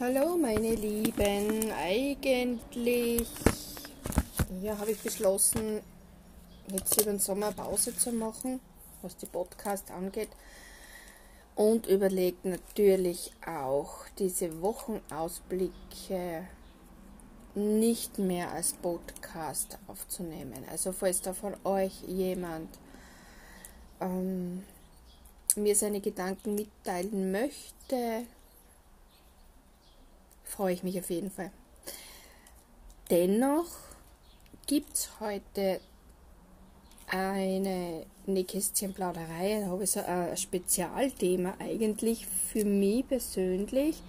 Hallo meine Lieben, eigentlich ja, habe ich beschlossen, jetzt über den Sommer Pause zu machen, was die Podcast angeht und überlegt natürlich auch diese Wochenausblicke nicht mehr als Podcast aufzunehmen. Also falls da von euch jemand ähm, mir seine Gedanken mitteilen möchte, freue ich mich auf jeden Fall. Dennoch gibt es heute eine Nähkästchenplauderei, da habe ich so ein Spezialthema eigentlich für mich persönlich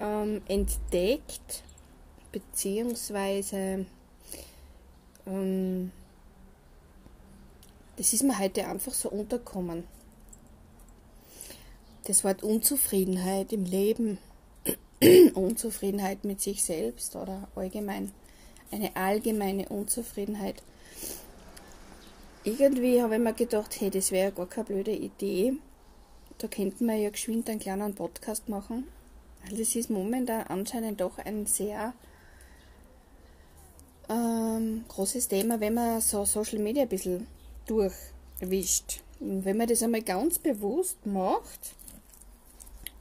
ähm, entdeckt, beziehungsweise ähm, das ist mir heute einfach so unterkommen. Das Wort Unzufriedenheit im Leben Unzufriedenheit mit sich selbst oder allgemein eine allgemeine Unzufriedenheit. Irgendwie habe ich mir gedacht, hey, das wäre ja gar keine blöde Idee. Da könnten wir ja geschwind einen kleinen Podcast machen. Weil das ist momentan anscheinend doch ein sehr ähm, großes Thema, wenn man so Social Media ein bisschen durchwischt. Und wenn man das einmal ganz bewusst macht,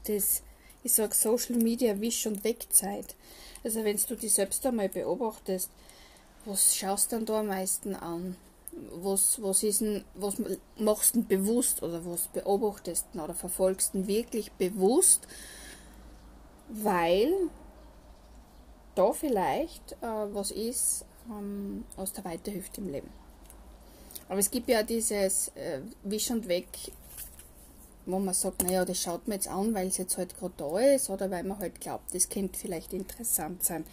das ich sage Social Media Wisch- und Wegzeit. Also wenn du dich selbst einmal beobachtest, was schaust du dann da am meisten an? Was, was, ist denn, was machst du bewusst oder was beobachtest du oder verfolgst du wirklich bewusst, weil da vielleicht äh, was ist ähm, aus der Weiterhilfe im Leben. Aber es gibt ja dieses äh, Wisch und Weg wo man sagt, naja, das schaut man jetzt an, weil es jetzt halt gerade da ist oder weil man halt glaubt, das könnte vielleicht interessant sein.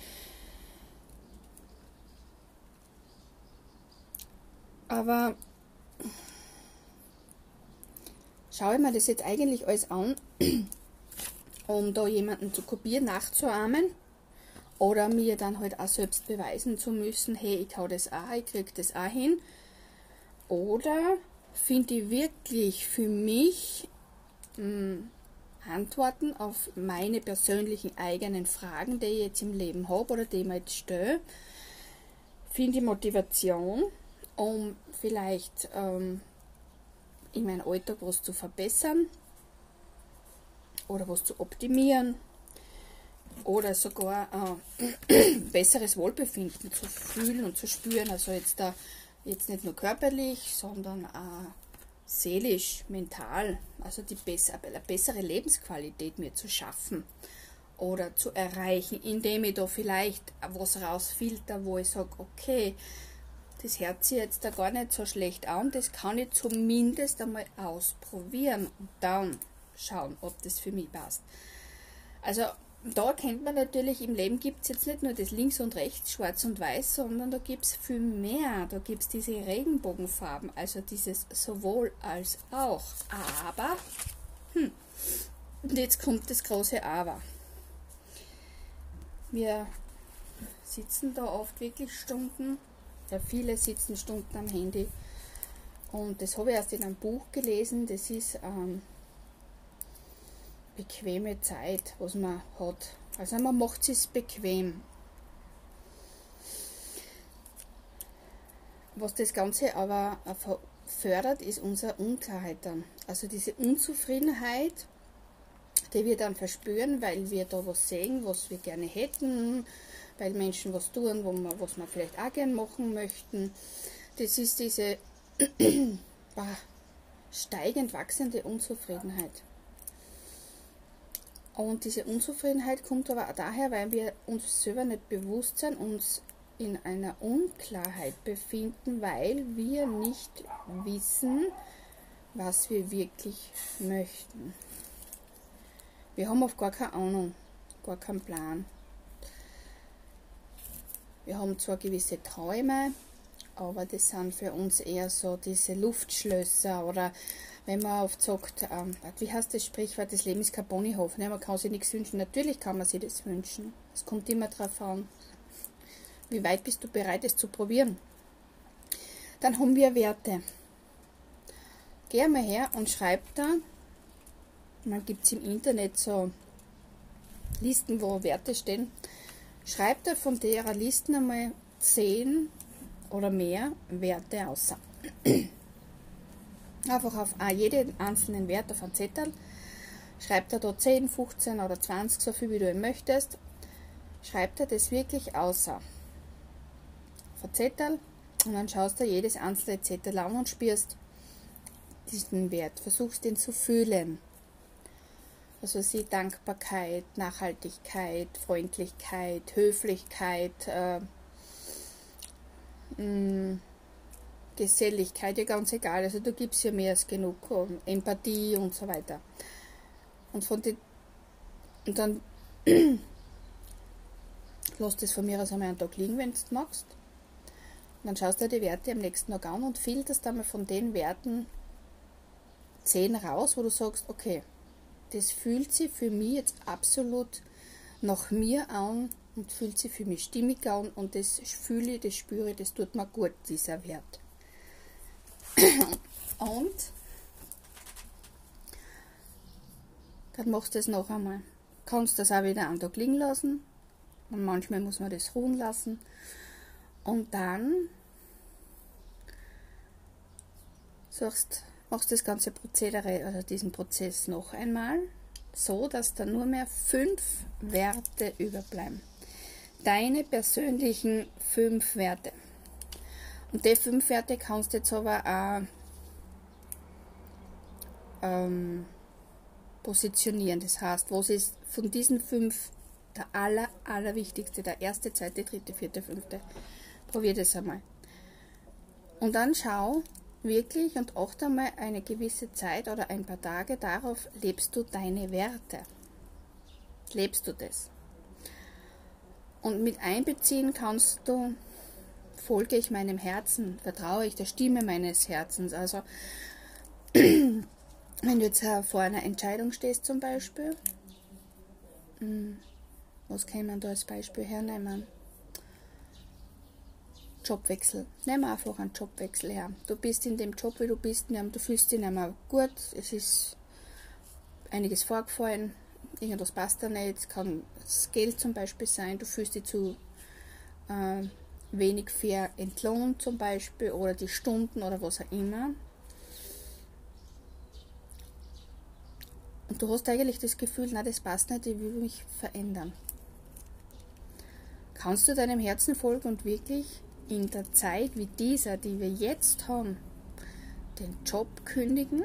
Aber schaue ich mir das jetzt eigentlich alles an, um da jemanden zu kopieren, nachzuahmen oder mir dann halt auch selbst beweisen zu müssen, hey, ich hau das auch, ich krieg das auch hin. Oder finde ich wirklich für mich hm, Antworten auf meine persönlichen eigenen Fragen, die ich jetzt im Leben habe oder die ich mir jetzt stelle. Finde ich Motivation, um vielleicht ähm, in meinem Alltag was zu verbessern oder was zu optimieren oder sogar äh, besseres Wohlbefinden zu fühlen und zu spüren. Also jetzt da jetzt nicht nur körperlich, sondern auch seelisch, mental, also die bessere, bessere Lebensqualität mir zu schaffen oder zu erreichen, indem ich da vielleicht was rausfilter, wo ich sage, okay, das hört sich jetzt da gar nicht so schlecht an, das kann ich zumindest einmal ausprobieren und dann schauen, ob das für mich passt. Also da kennt man natürlich, im Leben gibt es jetzt nicht nur das Links und Rechts, Schwarz und Weiß, sondern da gibt es viel mehr. Da gibt es diese Regenbogenfarben, also dieses sowohl als auch. Aber, hm, und jetzt kommt das große Aber. Wir sitzen da oft wirklich Stunden, ja viele sitzen Stunden am Handy. Und das habe ich erst in einem Buch gelesen, das ist ähm, bequeme Zeit, was man hat. Also man macht es bequem. Was das Ganze aber fördert, ist unsere Unklarheit dann. Also diese Unzufriedenheit, die wir dann verspüren, weil wir da was sehen, was wir gerne hätten, weil Menschen was tun, wo man, was wir vielleicht auch gerne machen möchten. Das ist diese steigend wachsende Unzufriedenheit. Und diese Unzufriedenheit kommt aber daher, weil wir uns selber nicht bewusst sind, uns in einer Unklarheit befinden, weil wir nicht wissen, was wir wirklich möchten. Wir haben oft gar keine Ahnung, gar keinen Plan. Wir haben zwar gewisse Träume, aber das sind für uns eher so diese Luftschlösser oder wenn man oft sagt, ähm, wie heißt das Sprichwort, das Leben ist kein Ponyhof, ne? man kann sich nichts wünschen. Natürlich kann man sich das wünschen. Es kommt immer darauf an, wie weit bist du bereit, es zu probieren. Dann haben wir Werte. Geh mal her und schreib da, man gibt es im Internet so Listen, wo Werte stehen, schreibt er von der Listen einmal 10 oder mehr Werte aus. Einfach auf jeden einzelnen Wert auf einen Zettel. Schreibt er da 10, 15 oder 20, so viel wie du möchtest. Schreibt er das wirklich aus. Auf einen Zettel und dann schaust du jedes einzelne Zettel an und spürst diesen Wert. Versuchst ihn zu fühlen. Also sie Dankbarkeit, Nachhaltigkeit, Freundlichkeit, Höflichkeit, äh, mh, mm, Geselligkeit, ja ganz egal. Also du gibst ja mehr als genug, Empathie und so weiter. Und von den und dann lass das von mir aus einmal einen Tag liegen, wenn du es magst. Und dann schaust du dir die Werte am nächsten Tag an und filterst einmal von den Werten 10 raus, wo du sagst, okay, das fühlt sich für mich jetzt absolut nach mir an und fühlt sich für mich stimmig an und das fühle ich, das spüre ich, das tut mir gut, dieser Wert. Und dann machst du es noch einmal. Kannst das auch wieder einen Tag liegen lassen. Und manchmal muss man das ruhen lassen. Und dann sagst, machst das ganze Prozedere, also diesen Prozess noch einmal, so dass da nur mehr fünf Werte überbleiben. Deine persönlichen fünf Werte. Und die fünf Werte kannst du jetzt aber auch ähm, positionieren. Das heißt, was ist von diesen fünf der aller, allerwichtigste, der erste, zweite, dritte, vierte, fünfte. Probier das einmal. Und dann schau wirklich und achte einmal eine gewisse Zeit oder ein paar Tage darauf, lebst du deine Werte. Lebst du das? Und mit einbeziehen kannst du folge ich meinem Herzen, vertraue ich der Stimme meines Herzens. Also, wenn du jetzt vor einer Entscheidung stehst zum Beispiel, hm, was kann man da als Beispiel hernehmen? Jobwechsel. Nimm einfach einen Jobwechsel her. Du bist in dem Job, wie du bist, du fühlst dich nicht mehr gut, es ist einiges vorgefallen, irgendwas passt da nicht, es kann das Geld zum Beispiel sein, du fühlst dich zu äh, wenig fair entlohnt zum Beispiel oder die Stunden oder was auch immer. Und du hast eigentlich das Gefühl, na das passt nicht, ich will mich verändern. Kannst du deinem Herzen folgen und wirklich in der Zeit wie dieser, die wir jetzt haben, den Job kündigen?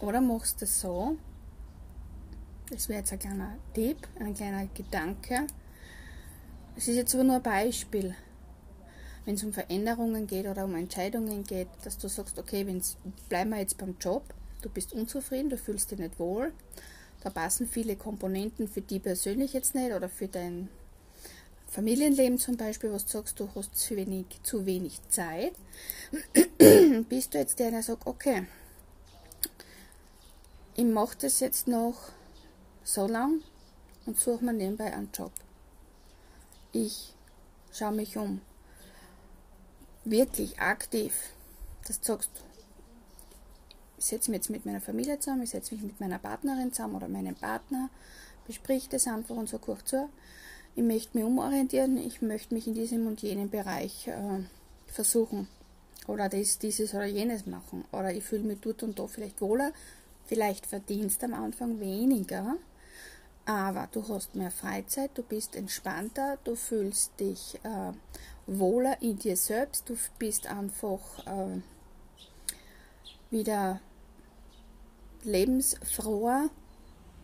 Oder machst du es so, das wäre jetzt ein kleiner Tipp, ein kleiner Gedanke, es ist jetzt aber nur ein Beispiel. Wenn es um Veränderungen geht oder um Entscheidungen geht, dass du sagst, okay, wenn's, bleiben wir jetzt beim Job, du bist unzufrieden, du fühlst dich nicht wohl, da passen viele Komponenten für die persönlich jetzt nicht oder für dein Familienleben zum Beispiel, was du sagst, du hast zu wenig, zu wenig Zeit, bist du jetzt der, der sagt, okay, ich mache das jetzt noch so lang und suche mir nebenbei einen Job ich schaue mich um. Wirklich aktiv. Das sagst du. Ich setze mich jetzt mit meiner Familie zusammen, ich setze mich mit meiner Partnerin zusammen oder meinem Partner, besprich das einfach und so kurz zu. Ich möchte mich umorientieren, ich möchte mich in diesem und jenem Bereich äh, versuchen oder das, dieses oder jenes machen. Oder ich fühle mich dort und da vielleicht wohler, vielleicht verdienst am Anfang weniger, aber du hast mehr Freizeit, du bist entspannter, du fühlst dich äh, wohler in dir selbst, du bist einfach äh, wieder lebensfroher.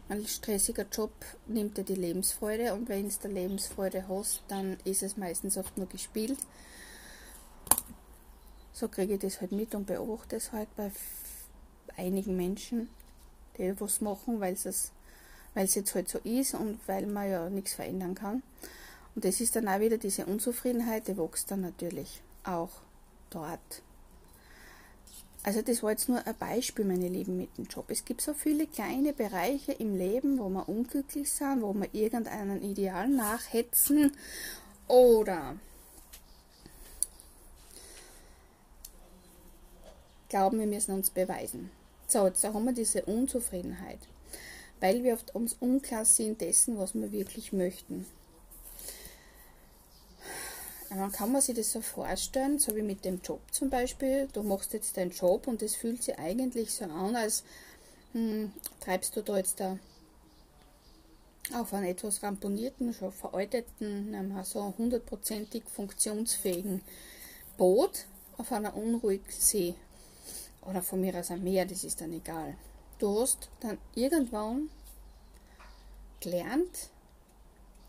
Ein stressiger Job nimmt dir die Lebensfreude und wenn du der Lebensfreude hast, dann ist es meistens oft nur gespielt. So kriege ich das halt mit und beobachte es halt bei einigen Menschen, die was machen, weil sie es weil es jetzt halt so ist und weil man ja nichts verändern kann. Und das ist dann auch wieder diese Unzufriedenheit, die wächst dann natürlich auch dort. Also das war jetzt nur ein Beispiel, meine Lieben, mit dem Job. Es gibt so viele kleine Bereiche im Leben, wo wir unglücklich sind, wo wir irgendeinen Ideal nachhetzen oder glauben, wir müssen uns beweisen So, jetzt haben wir diese Unzufriedenheit, weil wir oft uns unklar sind dessen, was wir wirklich möchten. Dann kann man sich das so vorstellen, so wie mit dem Job zum Beispiel. Du machst jetzt deinen Job und es fühlt sich eigentlich so an, als hm, treibst du da jetzt da auf einen etwas ramponierten, schon veralteten, so hundertprozentig funktionsfähigen Boot auf einer unruhigen See. Oder von mir aus am Meer, das ist dann egal. Du hast dann irgendwann gelernt,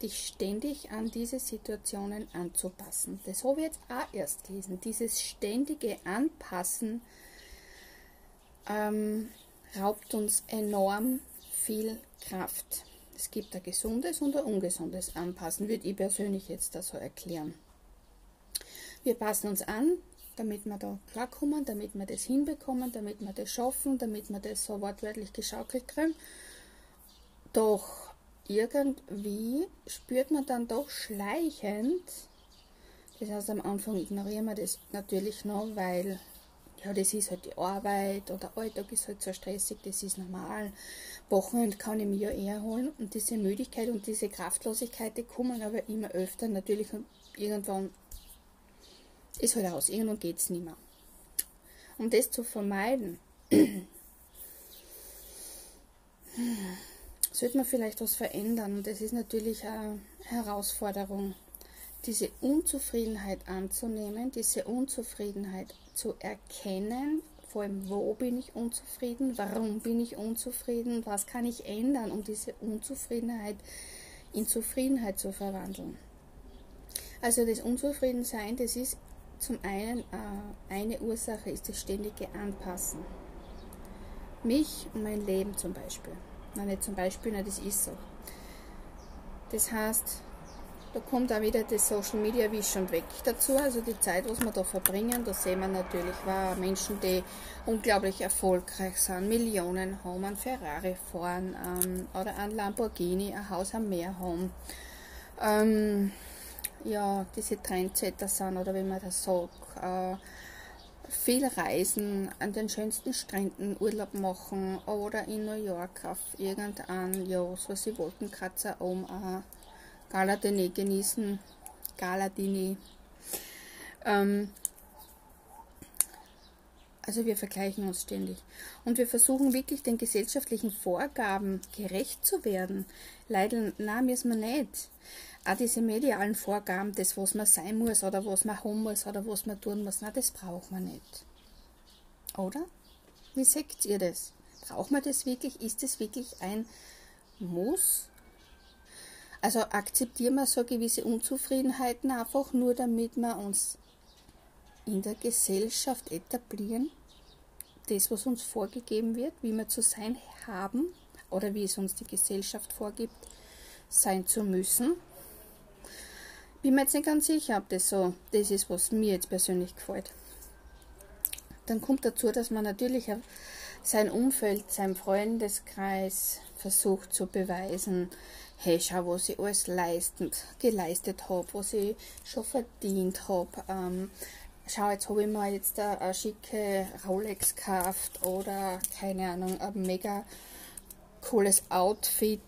dich ständig an diese Situationen anzupassen. Das habe ich jetzt auch erst gelesen. Dieses ständige Anpassen ähm, raubt uns enorm viel Kraft. Es gibt ein gesundes und ein ungesundes Anpassen, würde ich persönlich jetzt da so erklären. Wir passen uns an, damit wir da klarkommen, damit wir das hinbekommen, damit wir das schaffen, damit wir das so wortwörtlich geschaukelt kriegen. Doch irgendwie spürt man dann doch schleichend, das heißt am Anfang ignorieren wir das natürlich noch, weil ja, das ist halt die Arbeit oder Alltag ist halt so stressig, das ist normal. Wochenende kann ich mir ja eher holen und diese Müdigkeit und diese Kraftlosigkeit, die kommen aber immer öfter. Natürlich irgendwann ist halt aus, irgendwann geht es nicht mehr. Um das zu vermeiden, sollte man vielleicht was verändern. Und das ist natürlich eine Herausforderung, diese Unzufriedenheit anzunehmen, diese Unzufriedenheit zu erkennen, vor allem wo bin ich unzufrieden, warum bin ich unzufrieden, was kann ich ändern, um diese Unzufriedenheit in Zufriedenheit zu verwandeln. Also das Unzufriedensein, das ist zum einen äh, eine Ursache, ist das ständige Anpassen. Mich und mein Leben zum Beispiel. Nein, nicht zum Beispiel, nein, das ist so. Das heißt, da kommt auch wieder das Social Media Vision weg dazu, also die Zeit, was wir da verbringen, da sehen wir natürlich wow, Menschen, die unglaublich erfolgreich sind, Millionen haben, ein Ferrari fahren ähm, oder ein Lamborghini, ein Haus am Meer haben. Ähm, ja, diese Trendsetter sind oder wie man das sagt, äh, viel reisen, an den schönsten Stränden Urlaub machen oder in New York auf irgendeinen, ja, so sie Wolkenkratzer um ein Galadini genießen. Galadini. Ähm, also wir vergleichen uns ständig. Und wir versuchen wirklich den gesellschaftlichen Vorgaben gerecht zu werden. Leider, na, müssen wir nicht auch diese medialen Vorgaben, das, was man sein muss oder was man haben muss oder was man tun muss, na, das braucht man nicht. Oder? Wie seht ihr das? Braucht man das wirklich? Ist das wirklich ein Muss? Also akzeptieren wir so gewisse Unzufriedenheiten einfach nur, damit wir uns in der Gesellschaft etablieren? Das, was uns vorgegeben wird, wie wir zu sein haben oder wie es uns die Gesellschaft vorgibt, sein zu müssen? Bin mir jetzt nicht ganz sicher, ob das so das ist, was mir jetzt persönlich gefällt. Dann kommt dazu, dass man natürlich sein Umfeld, sein Freundeskreis versucht zu beweisen, hey, schau, was ich alles leistend, geleistet habe, was ich schon verdient habe. Ähm, schau, jetzt habe ich mir jetzt eine, eine schicke Rolex gekauft oder, keine Ahnung, ein mega cooles Outfit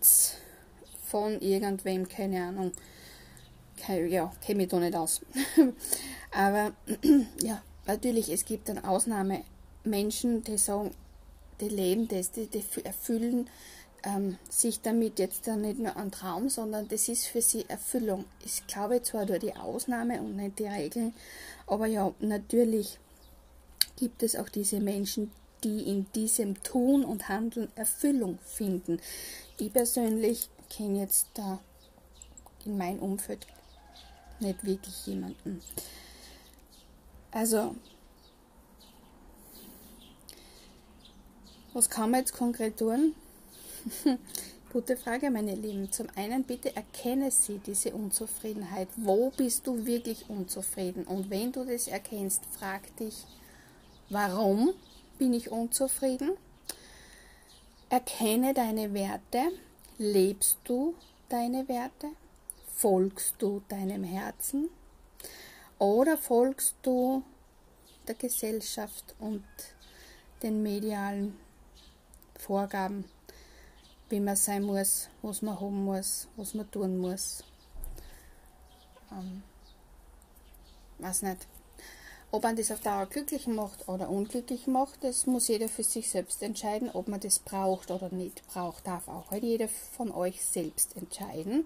von irgendwem, keine Ahnung ja, kenne mich da nicht aus. Aber ja, natürlich, es gibt dann Ausnahmemenschen, die sagen, die leben das, die, die erfüllen ähm, sich damit jetzt dann nicht nur ein Traum, sondern das ist für sie Erfüllung. Ich glaube zwar nur die Ausnahme und nicht die Regel, aber ja, natürlich gibt es auch diese Menschen, die in diesem Tun und Handeln Erfüllung finden. Ich persönlich kenne jetzt da in meinem Umfeld nicht wirklich jemanden. Also, was kann man jetzt konkret tun? Gute Frage, meine Lieben. Zum einen bitte erkenne sie diese Unzufriedenheit. Wo bist du wirklich unzufrieden? Und wenn du das erkennst, frag dich, warum bin ich unzufrieden? Erkenne deine Werte. Lebst du deine Werte? Folgst du deinem Herzen oder folgst du der Gesellschaft und den medialen Vorgaben, wie man sein muss, was man haben muss, was man tun muss. Ähm, weiß nicht. Ob man das auf Dauer glücklich macht oder unglücklich macht, das muss jeder für sich selbst entscheiden. Ob man das braucht oder nicht braucht, darf auch halt jeder von euch selbst entscheiden.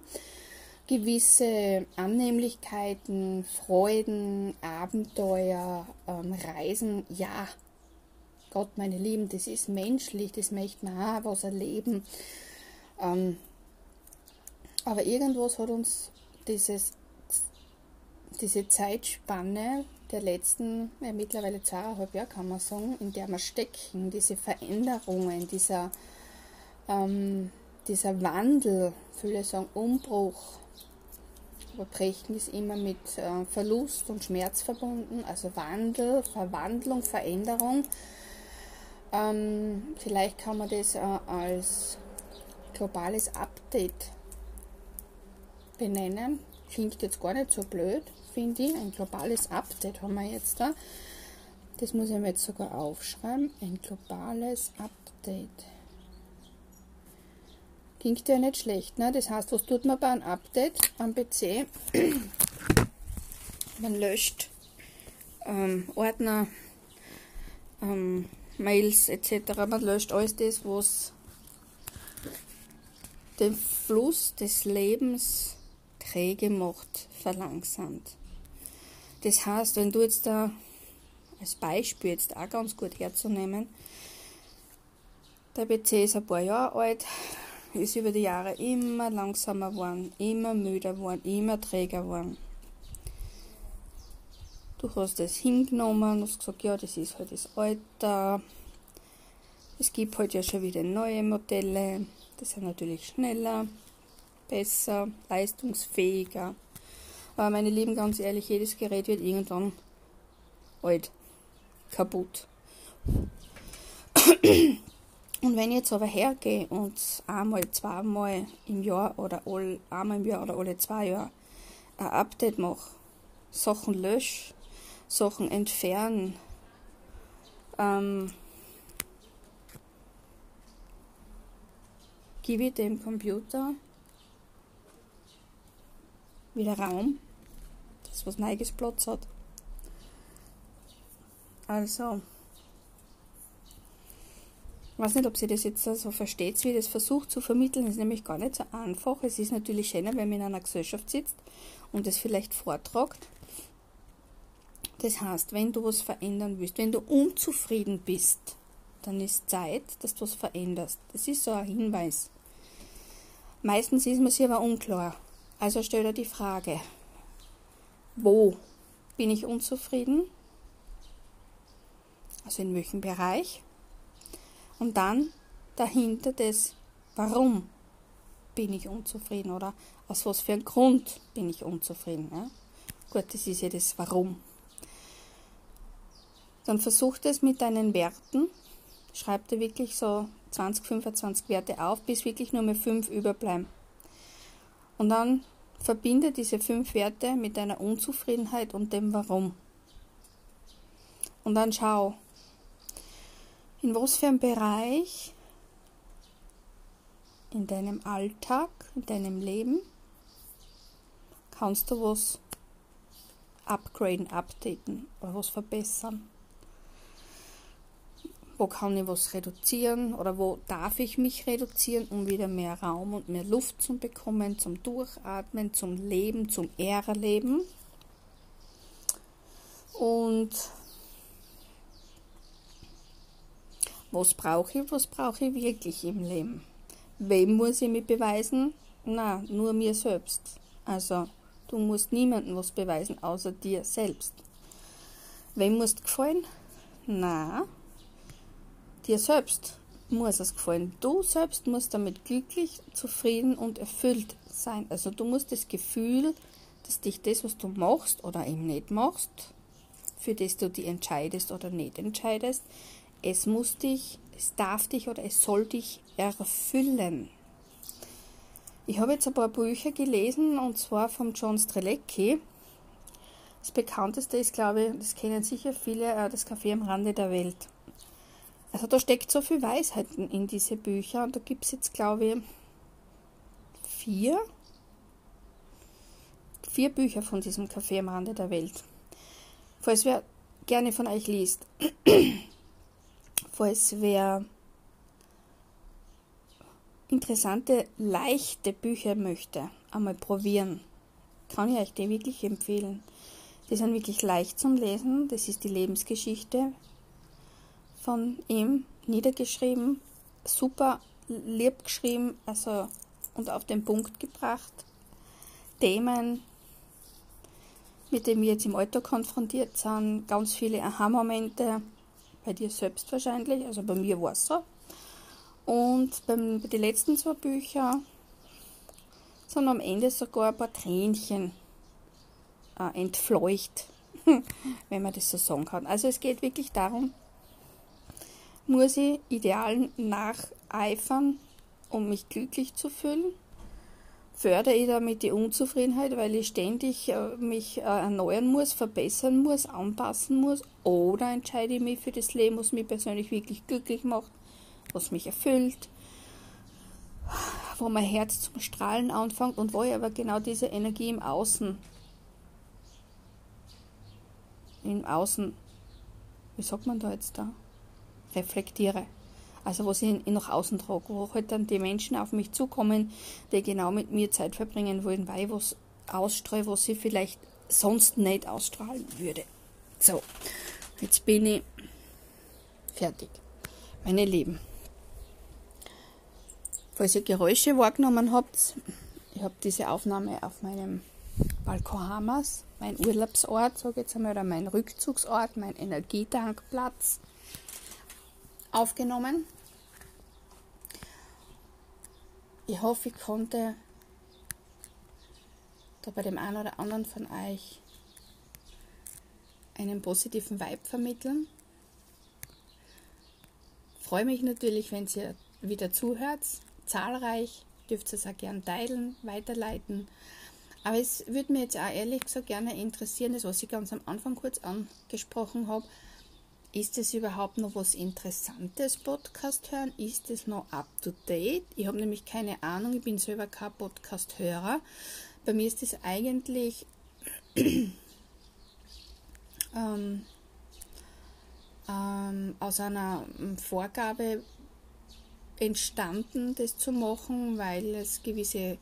Gewisse Annehmlichkeiten, Freuden, Abenteuer, ähm, Reisen, ja, Gott, meine Lieben, das ist menschlich, das möchte man auch was erleben. Ähm, aber irgendwas hat uns dieses, diese Zeitspanne der letzten, ja, mittlerweile zweieinhalb Jahre kann man sagen, in der wir stecken, diese Veränderungen, dieser, ähm, dieser Wandel, viele sagen Umbruch, aber Brechen ist immer mit äh, Verlust und Schmerz verbunden, also Wandel, Verwandlung, Veränderung. Ähm, vielleicht kann man das äh, als globales Update benennen. Klingt jetzt gar nicht so blöd finde ich. Ein globales Update haben wir jetzt da. Das muss ich mir jetzt sogar aufschreiben. Ein globales Update. Klingt ja nicht schlecht, ne? Das heißt, was tut man bei einem Update am PC? Man löscht ähm, Ordner, ähm, Mails etc. Man löscht alles das, was den Fluss des Lebens träge macht, verlangsamt. Das heißt, wenn du jetzt da als Beispiel jetzt auch ganz gut herzunehmen, der PC ist ein paar Jahre alt, ist über die Jahre immer langsamer geworden, immer müder geworden, immer träger geworden. Du hast das hingenommen, hast gesagt, ja, das ist halt das Alter. Es gibt halt ja schon wieder neue Modelle, die sind natürlich schneller, besser, leistungsfähiger. Aber meine Lieben, ganz ehrlich, jedes Gerät wird irgendwann alt, kaputt. Und wenn ich jetzt aber hergehe und einmal, zweimal im Jahr oder all, einmal im Jahr oder alle zwei Jahre ein Update mache, Sachen lösche, Sachen entfernen, ähm, gebe ich dem Computer wieder Raum, das was Neues Platz hat. Also, ich weiß nicht, ob sie das jetzt so versteht, wie das versucht zu vermitteln. Das ist nämlich gar nicht so einfach. Es ist natürlich schöner, wenn man in einer Gesellschaft sitzt und das vielleicht vortragt. Das heißt, wenn du was verändern willst, wenn du unzufrieden bist, dann ist Zeit, dass du was veränderst. Das ist so ein Hinweis. Meistens ist man sich aber unklar. Also stell dir die Frage, wo bin ich unzufrieden? Also in welchem Bereich? Und dann dahinter das, warum bin ich unzufrieden oder aus was für einem Grund bin ich unzufrieden. Ja? Gut, das ist ja das Warum. Dann versuch das mit deinen Werten. Schreib dir wirklich so 20, 25 Werte auf, bis wirklich nur mehr 5 überbleiben. Und dann verbinde diese fünf Werte mit deiner Unzufriedenheit und dem Warum. Und dann schau, in was für einem Bereich? In deinem Alltag, in deinem Leben? Kannst du was upgraden, updaten oder was verbessern? Wo kann ich was reduzieren oder wo darf ich mich reduzieren, um wieder mehr Raum und mehr Luft zu bekommen, zum Durchatmen, zum Leben, zum Erleben. Und was brauche ich, was brauche ich wirklich im Leben? Wem muss ich mich beweisen? Na, nur mir selbst. Also, du musst niemandem was beweisen, außer dir selbst. Wem muss gefallen? Na, Dir selbst muss es gefallen. Du selbst musst damit glücklich, zufrieden und erfüllt sein. Also du musst das Gefühl, dass dich das, was du machst oder eben nicht machst, für das du dich entscheidest oder nicht entscheidest, es muss dich, es darf dich oder es soll dich erfüllen. Ich habe jetzt ein paar Bücher gelesen und zwar von John Strelecki. Das bekannteste ist, glaube ich, das kennen sicher viele, äh, das Café am Rande der Welt. Also da steckt so viel Weisheiten in diese Bücher und da gibt es jetzt, glaube ich, vier, vier Bücher von diesem Café am Rande der Welt. Falls wer gerne von euch liest, falls wer interessante, leichte Bücher möchte, einmal probieren, kann ich euch die wirklich empfehlen. Die sind wirklich leicht zum Lesen. Das ist die Lebensgeschichte von ihm niedergeschrieben, super lieb geschrieben, also und auf den Punkt gebracht. Themen, mit denen wir jetzt im Alter konfrontiert sind, ganz viele Aha-Momente, bei dir selbst wahrscheinlich, also bei mir war es so. Und beim, bei den letzten zwei Büchern sind am Ende sogar ein paar Tränchen äh, entfleucht, wenn man das so sagen kann. Also es geht wirklich darum, muss ich Idealen nacheifern, um mich glücklich zu fühlen? Fördere ich damit die Unzufriedenheit, weil ich ständig äh, mich äh, erneuern muss, verbessern muss, anpassen muss? Oder entscheide ich mich für das Leben, was mich persönlich wirklich glücklich macht, was mich erfüllt, wo mein Herz zum Strahlen anfängt und wo ich aber genau diese Energie im Außen, im Außen, wie sagt man da jetzt da? reflektiere. Also was ich nach außen trage, wo halt dann die Menschen auf mich zukommen, die genau mit mir Zeit verbringen wollen, weil ich was ausstreue, was ich vielleicht sonst nicht ausstrahlen würde. So, jetzt bin ich fertig. Meine Lieben, falls ihr Geräusche wahrgenommen habt, ich habe diese Aufnahme auf meinem Balkon Hamas, mein Urlaubsort, sage ich jetzt einmal, oder mein Rückzugsort, mein Energietankplatz aufgenommen. Ich hoffe, ich konnte da bei dem einen oder anderen von euch einen positiven Vibe vermitteln. Freue mich natürlich, wenn ihr wieder zuhört. Zahlreich dürft ihr es auch gerne teilen, weiterleiten. Aber es würde mir jetzt auch ehrlich gesagt gerne interessieren, das was ich ganz am Anfang kurz angesprochen habe, ist es überhaupt noch was Interessantes, Podcast hören? Ist es noch up to date? Ich habe nämlich keine Ahnung, ich bin selber kein Podcast-Hörer. Bei mir ist es eigentlich ähm, ähm, aus einer Vorgabe entstanden, das zu machen, weil es gewisse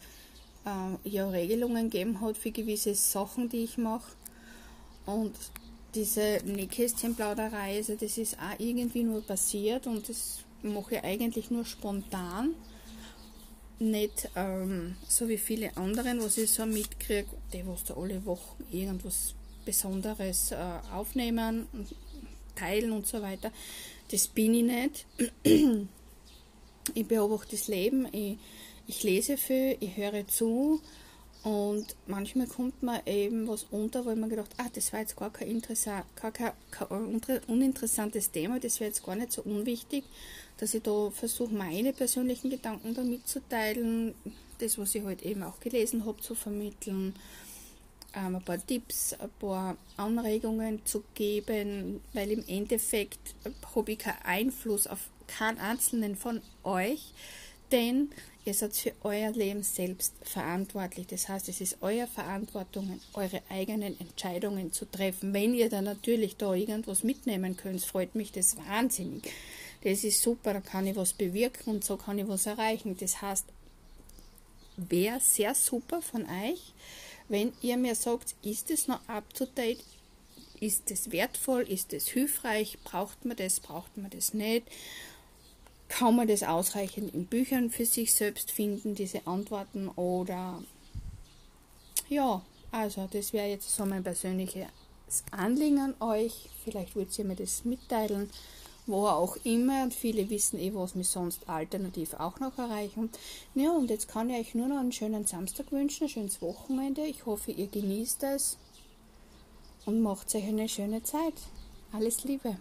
äh, ja, Regelungen gegeben hat für gewisse Sachen, die ich mache. Und diese Nähkästchenplauderei, also das ist auch irgendwie nur passiert und das mache ich eigentlich nur spontan. Nicht ähm, so wie viele anderen, was ich so mitkriege, die was da alle Wochen irgendwas Besonderes äh, aufnehmen, teilen und so weiter. Das bin ich nicht. ich beobachte das Leben, ich, ich lese viel, ich höre zu und manchmal kommt mir eben was unter, ich mir gedacht, ah, das war jetzt gar kein, gar kein, kein uninteressantes Thema, das wäre jetzt gar nicht so unwichtig, dass ich da versuche, meine persönlichen Gedanken da mitzuteilen, das, was ich halt eben auch gelesen habe, zu vermitteln, ähm, ein paar Tipps, ein paar Anregungen zu geben, weil im Endeffekt habe ich keinen Einfluss auf keinen einzelnen von euch, denn Ihr seid für euer Leben selbst verantwortlich. Das heißt, es ist eure Verantwortung, eure eigenen Entscheidungen zu treffen. Wenn ihr dann natürlich da irgendwas mitnehmen könnt, freut mich das wahnsinnig. Das ist super, da kann ich was bewirken und so kann ich was erreichen. Das heißt, wäre sehr super von euch, wenn ihr mir sagt, ist es noch up to date? Ist es wertvoll? Ist es hilfreich? Braucht man das? Braucht man das nicht? Kann man das ausreichend in Büchern für sich selbst finden, diese Antworten oder ja, also das wäre jetzt so mein persönliches Anliegen an euch. Vielleicht wollt ihr mir das mitteilen, wo auch immer. Und viele wissen eh, was mich sonst alternativ auch noch erreichen. Ja, und jetzt kann ich euch nur noch einen schönen Samstag wünschen, ein schönes Wochenende. Ich hoffe, ihr genießt es und macht euch eine schöne Zeit. Alles Liebe.